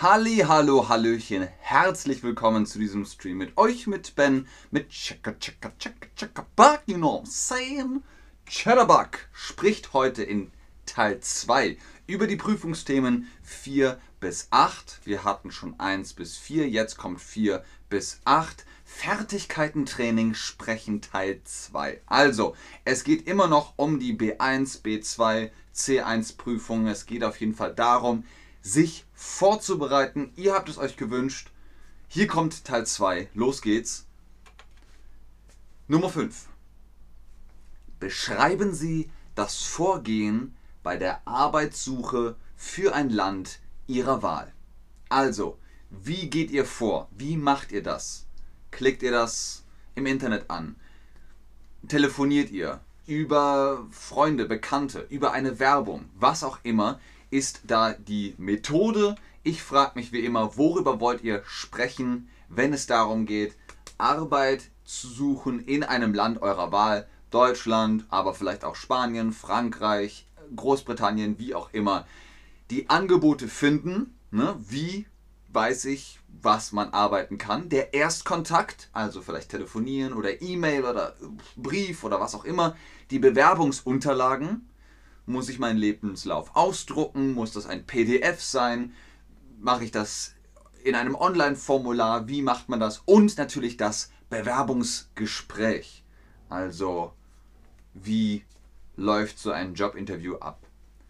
Halli, hallo, hallöchen, herzlich willkommen zu diesem Stream mit euch, mit Ben, mit Checka, Checka, Checka, Checka, Buck, you know saying? Chatterbug spricht heute in Teil 2 über die Prüfungsthemen 4 bis 8. Wir hatten schon 1 bis 4, jetzt kommt 4 bis 8. Fertigkeitentraining sprechen Teil 2. Also, es geht immer noch um die B1, B2, C1 Prüfungen. Es geht auf jeden Fall darum, sich vorzubereiten. Ihr habt es euch gewünscht. Hier kommt Teil 2. Los geht's. Nummer 5. Beschreiben Sie das Vorgehen bei der Arbeitssuche für ein Land Ihrer Wahl. Also, wie geht ihr vor? Wie macht ihr das? Klickt ihr das im Internet an? Telefoniert ihr? Über Freunde, Bekannte, über eine Werbung, was auch immer ist da die Methode. Ich frage mich wie immer, worüber wollt ihr sprechen, wenn es darum geht, Arbeit zu suchen in einem Land eurer Wahl, Deutschland, aber vielleicht auch Spanien, Frankreich, Großbritannien, wie auch immer. Die Angebote finden, ne, wie weiß ich, was man arbeiten kann. Der Erstkontakt, also vielleicht telefonieren oder E-Mail oder Brief oder was auch immer. Die Bewerbungsunterlagen, muss ich meinen Lebenslauf ausdrucken? Muss das ein PDF sein? Mache ich das in einem Online-Formular? Wie macht man das? Und natürlich das Bewerbungsgespräch. Also, wie läuft so ein Jobinterview ab?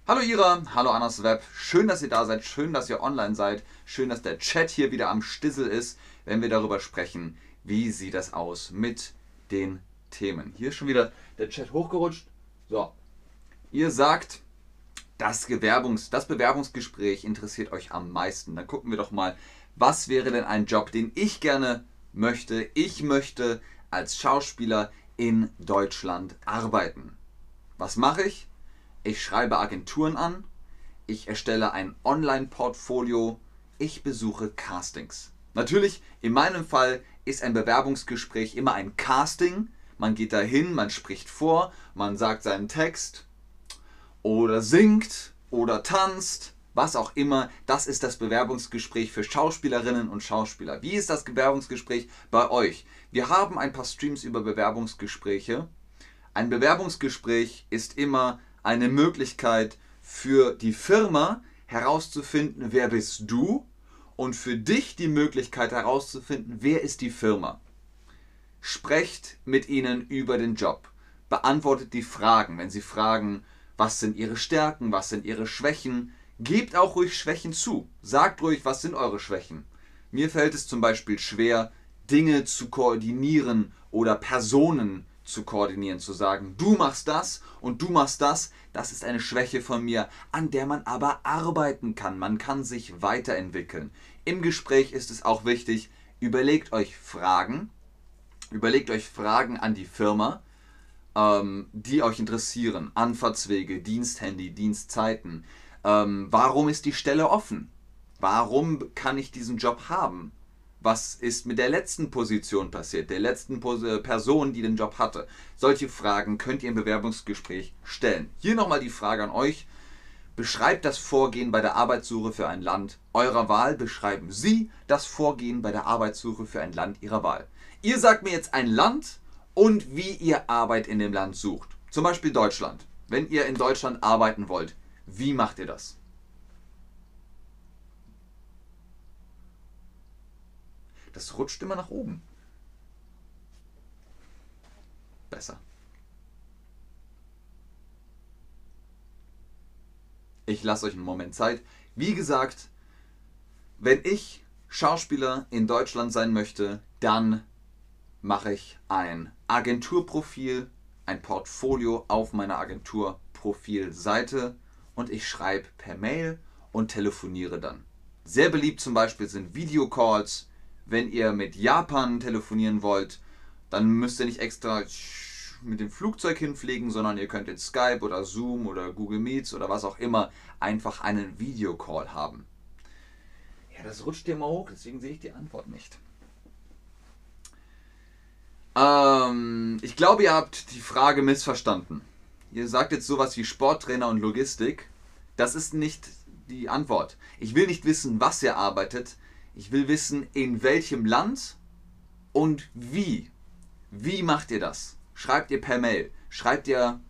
Hallo Ira, hallo Annas Web. Schön, dass ihr da seid, schön, dass ihr online seid, schön, dass der Chat hier wieder am Stissel ist, wenn wir darüber sprechen, wie sieht das aus mit den Themen. Hier ist schon wieder der Chat hochgerutscht. So, Ihr sagt, das, Bewerbungs-, das Bewerbungsgespräch interessiert euch am meisten. Dann gucken wir doch mal, was wäre denn ein Job, den ich gerne möchte. Ich möchte als Schauspieler in Deutschland arbeiten. Was mache ich? Ich schreibe Agenturen an, ich erstelle ein Online-Portfolio, ich besuche Castings. Natürlich, in meinem Fall ist ein Bewerbungsgespräch immer ein Casting. Man geht dahin, man spricht vor, man sagt seinen Text, oder singt oder tanzt, was auch immer. Das ist das Bewerbungsgespräch für Schauspielerinnen und Schauspieler. Wie ist das Bewerbungsgespräch bei euch? Wir haben ein paar Streams über Bewerbungsgespräche. Ein Bewerbungsgespräch ist immer eine Möglichkeit für die Firma herauszufinden, wer bist du und für dich die Möglichkeit herauszufinden, wer ist die Firma. Sprecht mit ihnen über den Job. Beantwortet die Fragen. Wenn sie fragen, was sind ihre Stärken, was sind ihre Schwächen. Gebt auch ruhig Schwächen zu. Sagt ruhig, was sind eure Schwächen. Mir fällt es zum Beispiel schwer, Dinge zu koordinieren oder Personen zu koordinieren, zu sagen, du machst das und du machst das, das ist eine Schwäche von mir, an der man aber arbeiten kann. Man kann sich weiterentwickeln. Im Gespräch ist es auch wichtig, überlegt euch Fragen, überlegt euch Fragen an die Firma, ähm, die euch interessieren. Anfahrtswege, Diensthandy, Dienstzeiten. Ähm, warum ist die Stelle offen? Warum kann ich diesen Job haben? Was ist mit der letzten Position passiert, der letzten Pos Person, die den Job hatte? Solche Fragen könnt ihr im Bewerbungsgespräch stellen. Hier nochmal die Frage an euch. Beschreibt das Vorgehen bei der Arbeitssuche für ein Land eurer Wahl. Beschreiben Sie das Vorgehen bei der Arbeitssuche für ein Land Ihrer Wahl. Ihr sagt mir jetzt ein Land, und wie ihr Arbeit in dem Land sucht. Zum Beispiel Deutschland. Wenn ihr in Deutschland arbeiten wollt, wie macht ihr das? Das rutscht immer nach oben. Besser. Ich lasse euch einen Moment Zeit. Wie gesagt, wenn ich Schauspieler in Deutschland sein möchte, dann mache ich ein Agenturprofil, ein Portfolio auf meiner Agenturprofilseite und ich schreibe per Mail und telefoniere dann. Sehr beliebt zum Beispiel sind Videocalls. Wenn ihr mit Japan telefonieren wollt, dann müsst ihr nicht extra mit dem Flugzeug hinfliegen, sondern ihr könnt in Skype oder Zoom oder Google Meets oder was auch immer einfach einen Videocall haben. Ja, das rutscht dir mal hoch, deswegen sehe ich die Antwort nicht. Ähm, ich glaube, ihr habt die Frage missverstanden. Ihr sagt jetzt sowas wie Sporttrainer und Logistik. Das ist nicht die Antwort. Ich will nicht wissen, was ihr arbeitet. Ich will wissen, in welchem Land und wie. Wie macht ihr das? Schreibt ihr per Mail? Schreibt ihr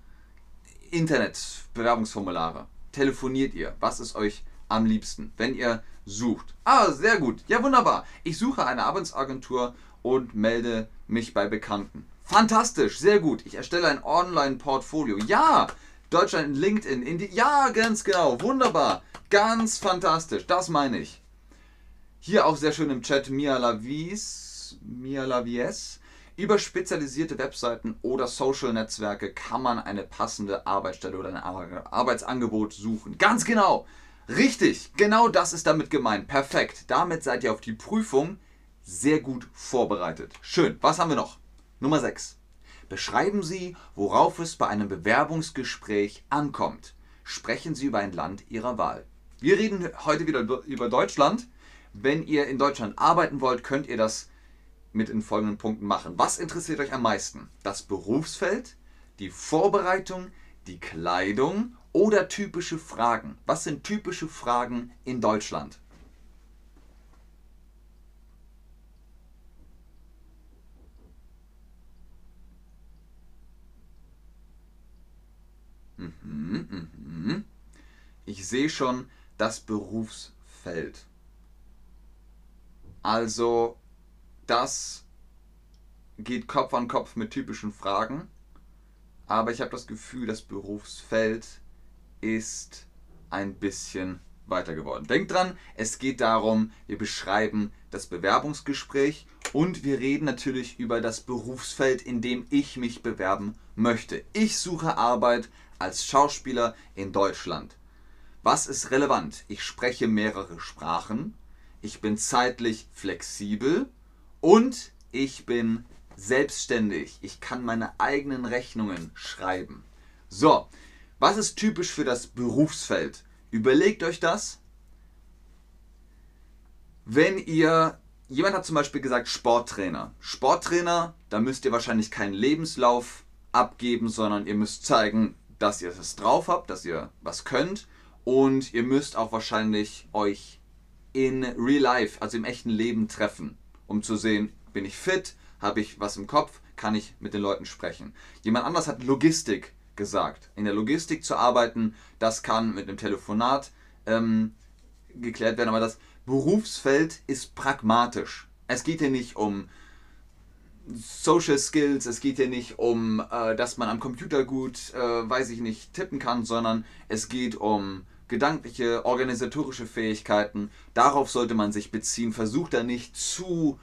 Internet-Bewerbungsformulare? Telefoniert ihr? Was ist euch am liebsten, wenn ihr sucht? Ah, sehr gut. Ja, wunderbar. Ich suche eine Arbeitsagentur und melde mich bei Bekannten. Fantastisch, sehr gut. Ich erstelle ein Online-Portfolio. Ja, Deutschland, LinkedIn, Indi ja, ganz genau, wunderbar, ganz fantastisch, das meine ich. Hier auch sehr schön im Chat Mia Lavies, Mia Lavies. Über spezialisierte Webseiten oder Social-Netzwerke kann man eine passende Arbeitsstelle oder ein Arbeitsangebot suchen. Ganz genau, richtig, genau das ist damit gemeint. Perfekt, damit seid ihr auf die Prüfung sehr gut vorbereitet. Schön, was haben wir noch? Nummer 6. Beschreiben Sie, worauf es bei einem Bewerbungsgespräch ankommt. Sprechen Sie über ein Land Ihrer Wahl. Wir reden heute wieder über Deutschland. Wenn ihr in Deutschland arbeiten wollt, könnt ihr das mit den folgenden Punkten machen. Was interessiert euch am meisten? Das Berufsfeld, die Vorbereitung, die Kleidung oder typische Fragen? Was sind typische Fragen in Deutschland? Mhm, mhm. Ich sehe schon das Berufsfeld. Also, das geht Kopf an Kopf mit typischen Fragen. Aber ich habe das Gefühl, das Berufsfeld ist ein bisschen weiter geworden. Denkt dran, es geht darum, wir beschreiben das Bewerbungsgespräch und wir reden natürlich über das Berufsfeld, in dem ich mich bewerben möchte. Ich suche Arbeit als Schauspieler in Deutschland. Was ist relevant? Ich spreche mehrere Sprachen, ich bin zeitlich flexibel und ich bin selbstständig. Ich kann meine eigenen Rechnungen schreiben. So, was ist typisch für das Berufsfeld? Überlegt euch das. Wenn ihr, jemand hat zum Beispiel gesagt Sporttrainer. Sporttrainer, da müsst ihr wahrscheinlich keinen Lebenslauf abgeben, sondern ihr müsst zeigen, dass ihr es drauf habt, dass ihr was könnt und ihr müsst auch wahrscheinlich euch in real life, also im echten Leben treffen, um zu sehen, bin ich fit, habe ich was im Kopf, kann ich mit den Leuten sprechen. Jemand anders hat Logistik gesagt. In der Logistik zu arbeiten, das kann mit einem Telefonat ähm, geklärt werden, aber das Berufsfeld ist pragmatisch. Es geht hier nicht um Social Skills, es geht hier nicht um, äh, dass man am Computer gut, äh, weiß ich nicht, tippen kann, sondern es geht um gedankliche, organisatorische Fähigkeiten. Darauf sollte man sich beziehen. Versucht da nicht zu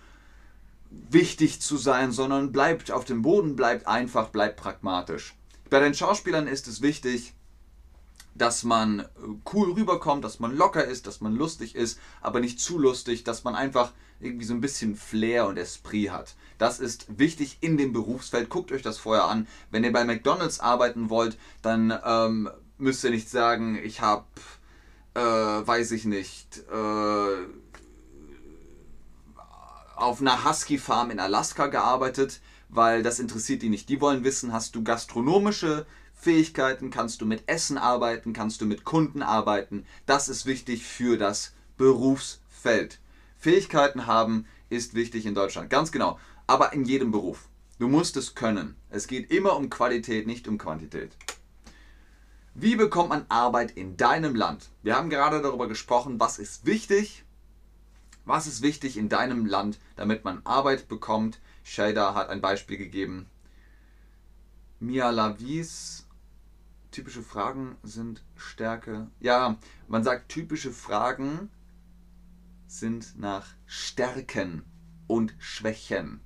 wichtig zu sein, sondern bleibt auf dem Boden, bleibt einfach, bleibt pragmatisch. Bei den Schauspielern ist es wichtig, dass man cool rüberkommt, dass man locker ist, dass man lustig ist, aber nicht zu lustig, dass man einfach irgendwie so ein bisschen Flair und Esprit hat. Das ist wichtig in dem Berufsfeld. Guckt euch das vorher an. Wenn ihr bei McDonald's arbeiten wollt, dann ähm, müsst ihr nicht sagen, ich habe, äh, weiß ich nicht, äh, auf einer Husky-Farm in Alaska gearbeitet, weil das interessiert die nicht. Die wollen wissen, hast du gastronomische Fähigkeiten, kannst du mit Essen arbeiten, kannst du mit Kunden arbeiten. Das ist wichtig für das Berufsfeld. Fähigkeiten haben ist wichtig in Deutschland, ganz genau, aber in jedem Beruf. Du musst es können. Es geht immer um Qualität, nicht um Quantität. Wie bekommt man Arbeit in deinem Land? Wir haben gerade darüber gesprochen, was ist wichtig. Was ist wichtig in deinem Land, damit man Arbeit bekommt? Shader hat ein Beispiel gegeben. Mia Lavis, typische Fragen sind Stärke. Ja, man sagt, typische Fragen sind nach Stärken und Schwächen.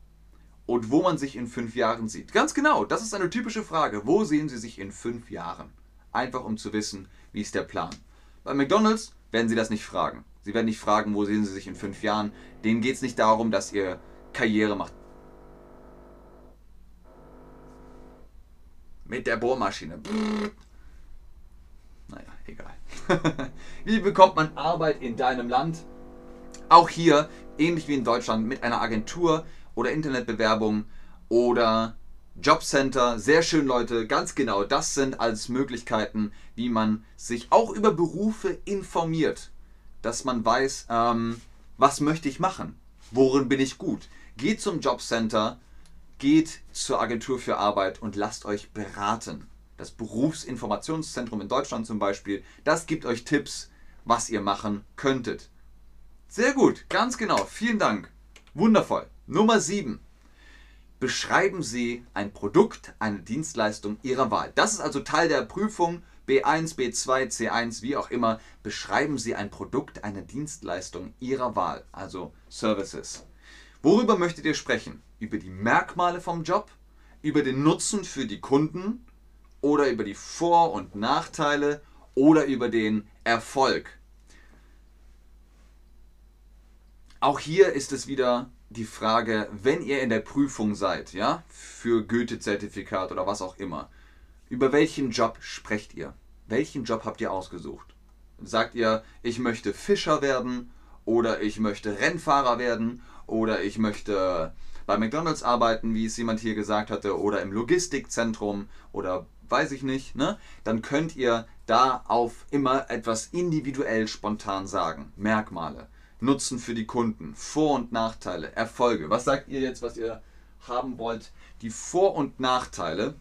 Und wo man sich in fünf Jahren sieht. Ganz genau, das ist eine typische Frage. Wo sehen Sie sich in fünf Jahren? Einfach um zu wissen, wie ist der Plan. Bei McDonald's werden Sie das nicht fragen. Sie werden nicht fragen, wo sehen Sie sich in fünf Jahren. Denen geht es nicht darum, dass ihr Karriere macht. Mit der Bohrmaschine. Naja, egal. wie bekommt man Arbeit in deinem Land? Auch hier, ähnlich wie in Deutschland, mit einer Agentur oder Internetbewerbung oder Jobcenter, sehr schön Leute, ganz genau, das sind als Möglichkeiten, wie man sich auch über Berufe informiert, dass man weiß, ähm, was möchte ich machen, worin bin ich gut. Geht zum Jobcenter, geht zur Agentur für Arbeit und lasst euch beraten. Das Berufsinformationszentrum in Deutschland zum Beispiel, das gibt euch Tipps, was ihr machen könntet. Sehr gut, ganz genau, vielen Dank. Wundervoll. Nummer 7 beschreiben Sie ein Produkt, eine Dienstleistung Ihrer Wahl. Das ist also Teil der Prüfung B1, B2, C1, wie auch immer. Beschreiben Sie ein Produkt, eine Dienstleistung Ihrer Wahl, also Services. Worüber möchtet ihr sprechen? Über die Merkmale vom Job, über den Nutzen für die Kunden oder über die Vor- und Nachteile oder über den Erfolg. Auch hier ist es wieder die Frage, wenn ihr in der Prüfung seid, ja, für Goethe-Zertifikat oder was auch immer, über welchen Job sprecht ihr? Welchen Job habt ihr ausgesucht? Sagt ihr, ich möchte Fischer werden oder ich möchte Rennfahrer werden oder ich möchte bei McDonald's arbeiten, wie es jemand hier gesagt hatte, oder im Logistikzentrum oder weiß ich nicht, ne? Dann könnt ihr da auf immer etwas individuell spontan sagen. Merkmale. Nutzen für die Kunden, Vor- und Nachteile, Erfolge. Was sagt ihr jetzt, was ihr haben wollt? Die Vor- und Nachteile.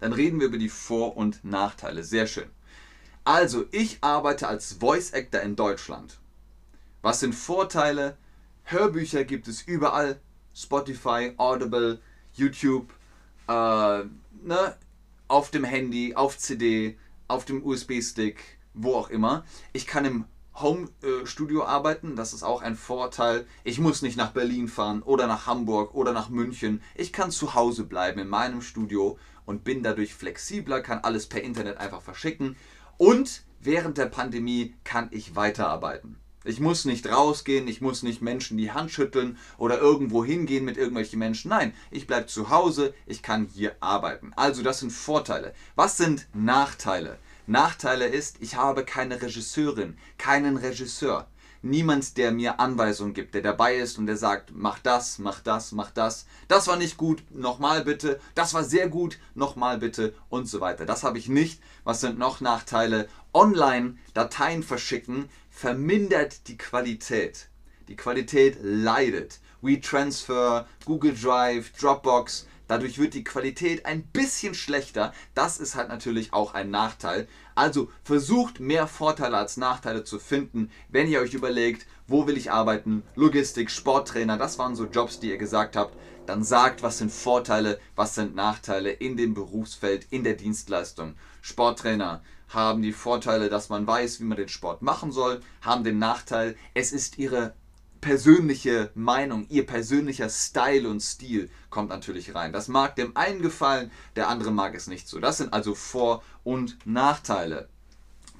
Dann reden wir über die Vor- und Nachteile. Sehr schön. Also, ich arbeite als Voice Actor in Deutschland. Was sind Vorteile? Hörbücher gibt es überall. Spotify, Audible, YouTube, äh, ne? auf dem Handy, auf CD, auf dem USB-Stick, wo auch immer. Ich kann im Home-Studio arbeiten, das ist auch ein Vorteil. Ich muss nicht nach Berlin fahren oder nach Hamburg oder nach München. Ich kann zu Hause bleiben in meinem Studio und bin dadurch flexibler, kann alles per Internet einfach verschicken. Und während der Pandemie kann ich weiterarbeiten. Ich muss nicht rausgehen, ich muss nicht Menschen die Hand schütteln oder irgendwo hingehen mit irgendwelchen Menschen. Nein, ich bleibe zu Hause, ich kann hier arbeiten. Also das sind Vorteile. Was sind Nachteile? Nachteile ist, ich habe keine Regisseurin, keinen Regisseur. Niemand, der mir Anweisungen gibt, der dabei ist und der sagt, mach das, mach das, mach das. Das war nicht gut, nochmal bitte. Das war sehr gut, nochmal bitte und so weiter. Das habe ich nicht. Was sind noch Nachteile? Online Dateien verschicken vermindert die Qualität. Die Qualität leidet. WeTransfer, Google Drive, Dropbox, Dadurch wird die Qualität ein bisschen schlechter. Das ist halt natürlich auch ein Nachteil. Also versucht mehr Vorteile als Nachteile zu finden, wenn ihr euch überlegt, wo will ich arbeiten, Logistik, Sporttrainer, das waren so Jobs, die ihr gesagt habt. Dann sagt, was sind Vorteile, was sind Nachteile in dem Berufsfeld, in der Dienstleistung. Sporttrainer haben die Vorteile, dass man weiß, wie man den Sport machen soll, haben den Nachteil, es ist ihre persönliche Meinung, ihr persönlicher Style und Stil kommt natürlich rein. Das mag dem einen gefallen, der andere mag es nicht so. Das sind also Vor- und Nachteile.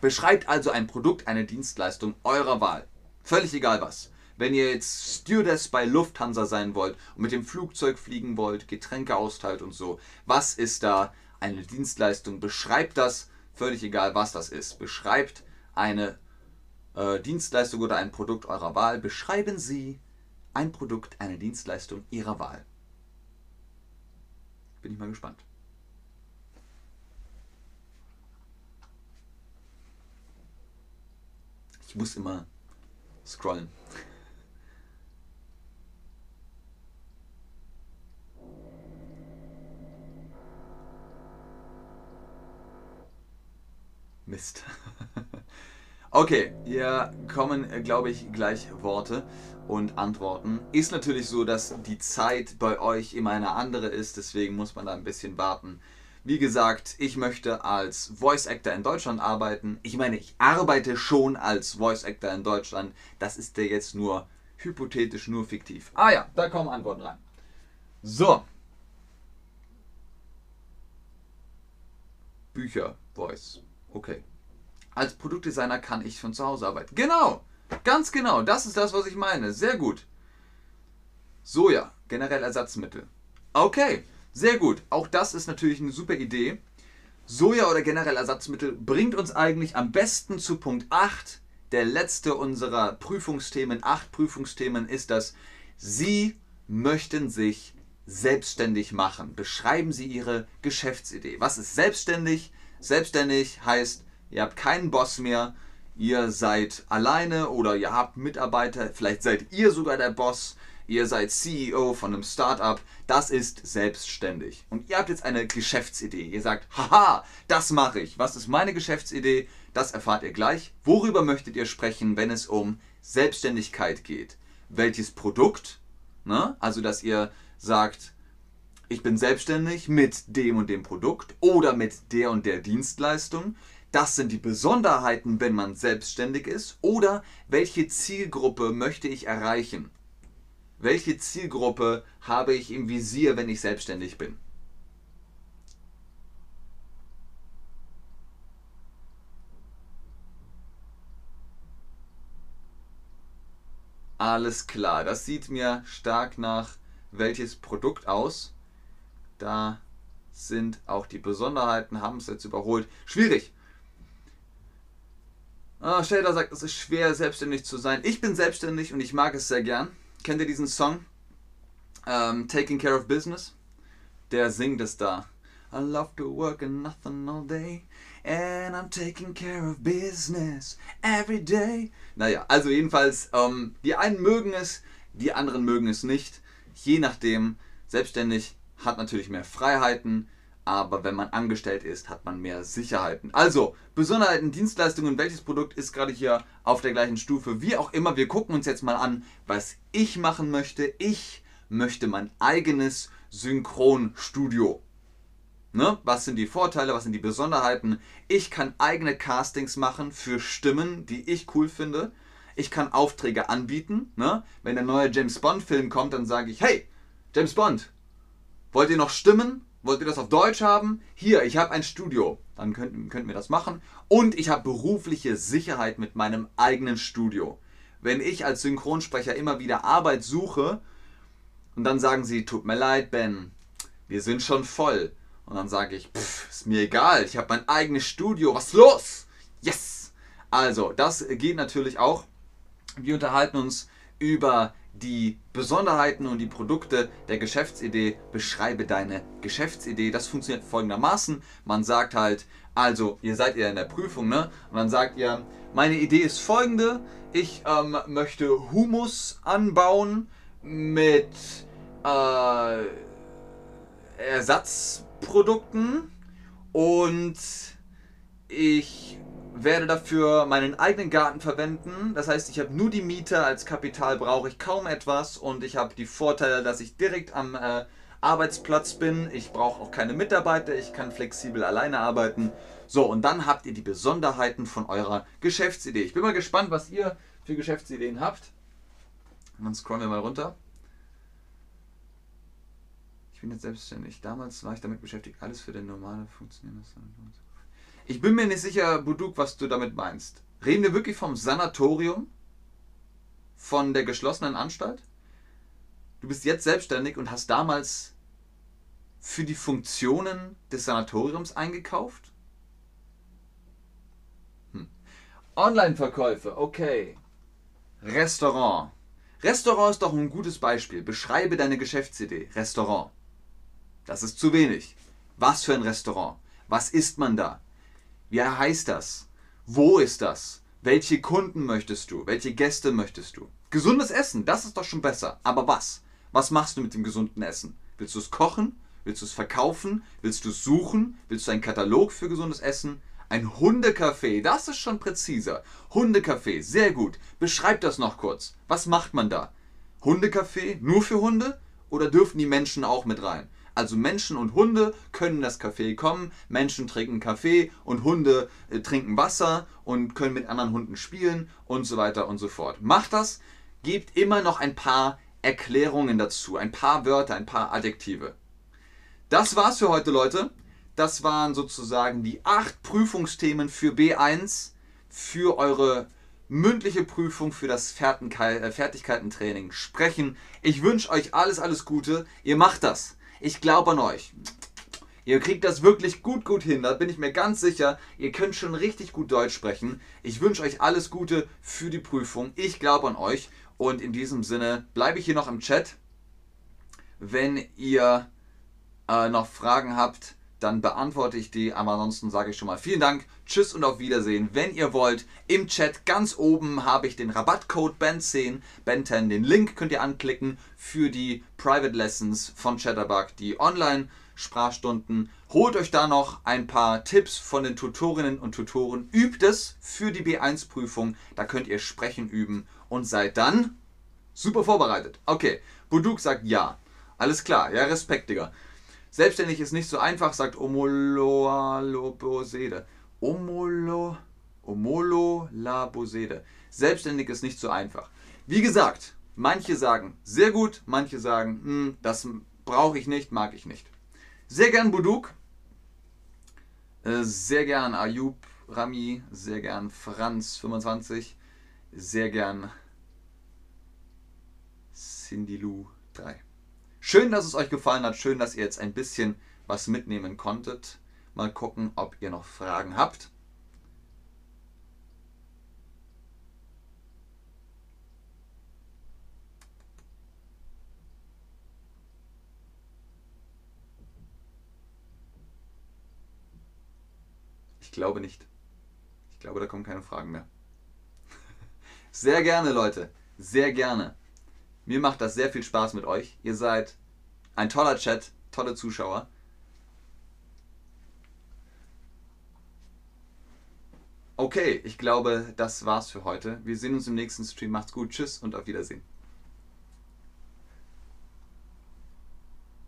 Beschreibt also ein Produkt, eine Dienstleistung eurer Wahl. Völlig egal was. Wenn ihr jetzt Stewardess bei Lufthansa sein wollt und mit dem Flugzeug fliegen wollt, Getränke austeilt und so, was ist da eine Dienstleistung? Beschreibt das, völlig egal was das ist. Beschreibt eine äh, Dienstleistung oder ein Produkt eurer Wahl. Beschreiben Sie ein Produkt, eine Dienstleistung Ihrer Wahl. Bin ich mal gespannt. Ich muss immer scrollen. Mist. Okay, hier kommen, äh, glaube ich, gleich Worte und Antworten. Ist natürlich so, dass die Zeit bei euch immer eine andere ist, deswegen muss man da ein bisschen warten. Wie gesagt, ich möchte als Voice Actor in Deutschland arbeiten. Ich meine, ich arbeite schon als Voice Actor in Deutschland. Das ist ja jetzt nur hypothetisch, nur fiktiv. Ah ja, da kommen Antworten rein. So. Bücher, Voice. Okay als Produktdesigner kann ich von zu Hause arbeiten. Genau, ganz genau, das ist das, was ich meine. Sehr gut. Soja, generell Ersatzmittel. Okay, sehr gut. Auch das ist natürlich eine super Idee. Soja oder generell Ersatzmittel bringt uns eigentlich am besten zu Punkt 8. Der letzte unserer Prüfungsthemen, acht Prüfungsthemen, ist das, Sie möchten sich selbstständig machen? Beschreiben Sie Ihre Geschäftsidee. Was ist selbstständig? Selbstständig heißt, ihr habt keinen Boss mehr, ihr seid alleine oder ihr habt Mitarbeiter, vielleicht seid ihr sogar der Boss, ihr seid CEO von einem Startup, das ist selbstständig. Und ihr habt jetzt eine Geschäftsidee. Ihr sagt, haha, das mache ich. Was ist meine Geschäftsidee? Das erfahrt ihr gleich. Worüber möchtet ihr sprechen, wenn es um Selbstständigkeit geht? Welches Produkt? Ne? Also, dass ihr sagt, ich bin selbstständig mit dem und dem Produkt oder mit der und der Dienstleistung. Das sind die Besonderheiten, wenn man selbstständig ist. Oder welche Zielgruppe möchte ich erreichen? Welche Zielgruppe habe ich im Visier, wenn ich selbstständig bin? Alles klar, das sieht mir stark nach welches Produkt aus. Da sind auch die Besonderheiten, haben es jetzt überholt. Schwierig. Ah, Shader sagt, es ist schwer, selbstständig zu sein. Ich bin selbstständig und ich mag es sehr gern. Kennt ihr diesen Song? Um, ähm, Taking Care of Business? Der singt es da. I love to work and nothing all day. And I'm taking care of business every day. Naja, also jedenfalls, ähm, die einen mögen es, die anderen mögen es nicht. Je nachdem, selbstständig hat natürlich mehr Freiheiten, aber wenn man angestellt ist, hat man mehr Sicherheiten. Also, Besonderheiten, Dienstleistungen, welches Produkt ist gerade hier auf der gleichen Stufe? Wie auch immer, wir gucken uns jetzt mal an, was ich machen möchte. Ich möchte mein eigenes Synchronstudio. Ne? Was sind die Vorteile, was sind die Besonderheiten? Ich kann eigene Castings machen für Stimmen, die ich cool finde. Ich kann Aufträge anbieten. Ne? Wenn der neue James Bond-Film kommt, dann sage ich, hey, James Bond, wollt ihr noch Stimmen? Wollt ihr das auf Deutsch haben? Hier, ich habe ein Studio. Dann könnten, könnten wir das machen. Und ich habe berufliche Sicherheit mit meinem eigenen Studio. Wenn ich als Synchronsprecher immer wieder Arbeit suche und dann sagen sie, tut mir leid, Ben, wir sind schon voll. Und dann sage ich, pff, ist mir egal, ich habe mein eigenes Studio, was ist los? Yes! Also, das geht natürlich auch. Wir unterhalten uns über die Besonderheiten und die Produkte der Geschäftsidee. Beschreibe deine Geschäftsidee. Das funktioniert folgendermaßen. Man sagt halt, also ihr seid ja in der Prüfung, ne? Und dann sagt ihr, meine Idee ist folgende. Ich ähm, möchte Humus anbauen mit äh, Ersatzprodukten und ich werde dafür meinen eigenen Garten verwenden. Das heißt, ich habe nur die Miete als Kapital, brauche ich kaum etwas und ich habe die Vorteile, dass ich direkt am äh, Arbeitsplatz bin. Ich brauche auch keine Mitarbeiter, ich kann flexibel alleine arbeiten. So, und dann habt ihr die Besonderheiten von eurer Geschäftsidee. Ich bin mal gespannt, was ihr für Geschäftsideen habt. Und dann scrollen wir mal runter. Ich bin jetzt selbstständig. Damals war ich damit beschäftigt, alles für den normale funktionierende ich bin mir nicht sicher, Buduk, was du damit meinst. Reden wir wirklich vom Sanatorium? Von der geschlossenen Anstalt? Du bist jetzt selbstständig und hast damals für die Funktionen des Sanatoriums eingekauft? Hm. Online-Verkäufe, okay. Restaurant. Restaurant ist doch ein gutes Beispiel. Beschreibe deine Geschäftsidee. Restaurant. Das ist zu wenig. Was für ein Restaurant? Was isst man da? Wie heißt das? Wo ist das? Welche Kunden möchtest du? Welche Gäste möchtest du? Gesundes Essen, das ist doch schon besser. Aber was? Was machst du mit dem gesunden Essen? Willst du es kochen? Willst du es verkaufen? Willst du es suchen? Willst du einen Katalog für gesundes Essen? Ein Hundecafé, das ist schon präziser. Hundecafé, sehr gut. Beschreib das noch kurz. Was macht man da? Hundecafé nur für Hunde? Oder dürfen die Menschen auch mit rein? Also Menschen und Hunde können in das Café kommen, Menschen trinken Kaffee und Hunde äh, trinken Wasser und können mit anderen Hunden spielen und so weiter und so fort. Macht das, gebt immer noch ein paar Erklärungen dazu, ein paar Wörter, ein paar Adjektive. Das war's für heute, Leute. Das waren sozusagen die acht Prüfungsthemen für B1 für eure mündliche Prüfung für das äh, Fertigkeitentraining sprechen. Ich wünsche euch alles, alles Gute. Ihr macht das. Ich glaube an euch. Ihr kriegt das wirklich gut, gut hin. Da bin ich mir ganz sicher. Ihr könnt schon richtig gut Deutsch sprechen. Ich wünsche euch alles Gute für die Prüfung. Ich glaube an euch. Und in diesem Sinne bleibe ich hier noch im Chat. Wenn ihr äh, noch Fragen habt, dann beantworte ich die. Aber ansonsten sage ich schon mal vielen Dank, tschüss und auf Wiedersehen. Wenn ihr wollt, im Chat ganz oben habe ich den Rabattcode BEN10, BEN10. Den Link könnt ihr anklicken für die Private Lessons von Chatterbug, die Online-Sprachstunden. Holt euch da noch ein paar Tipps von den Tutorinnen und Tutoren. Übt es für die B1-Prüfung. Da könnt ihr sprechen üben und seid dann super vorbereitet. Okay, Buduk sagt ja. Alles klar, ja, Respekt, Digga. Selbstständig ist nicht so einfach, sagt Omoloalobosede. Omolo, Omololabosede. Selbstständig ist nicht so einfach. Wie gesagt, manche sagen sehr gut, manche sagen, hm, das brauche ich nicht, mag ich nicht. Sehr gern Buduk, äh, sehr gern Ayub Rami, sehr gern Franz 25, sehr gern Cindy Lou 3. Schön, dass es euch gefallen hat. Schön, dass ihr jetzt ein bisschen was mitnehmen konntet. Mal gucken, ob ihr noch Fragen habt. Ich glaube nicht. Ich glaube, da kommen keine Fragen mehr. Sehr gerne, Leute. Sehr gerne. Mir macht das sehr viel Spaß mit euch. Ihr seid ein toller Chat, tolle Zuschauer. Okay, ich glaube, das war's für heute. Wir sehen uns im nächsten Stream. Macht's gut, tschüss und auf Wiedersehen.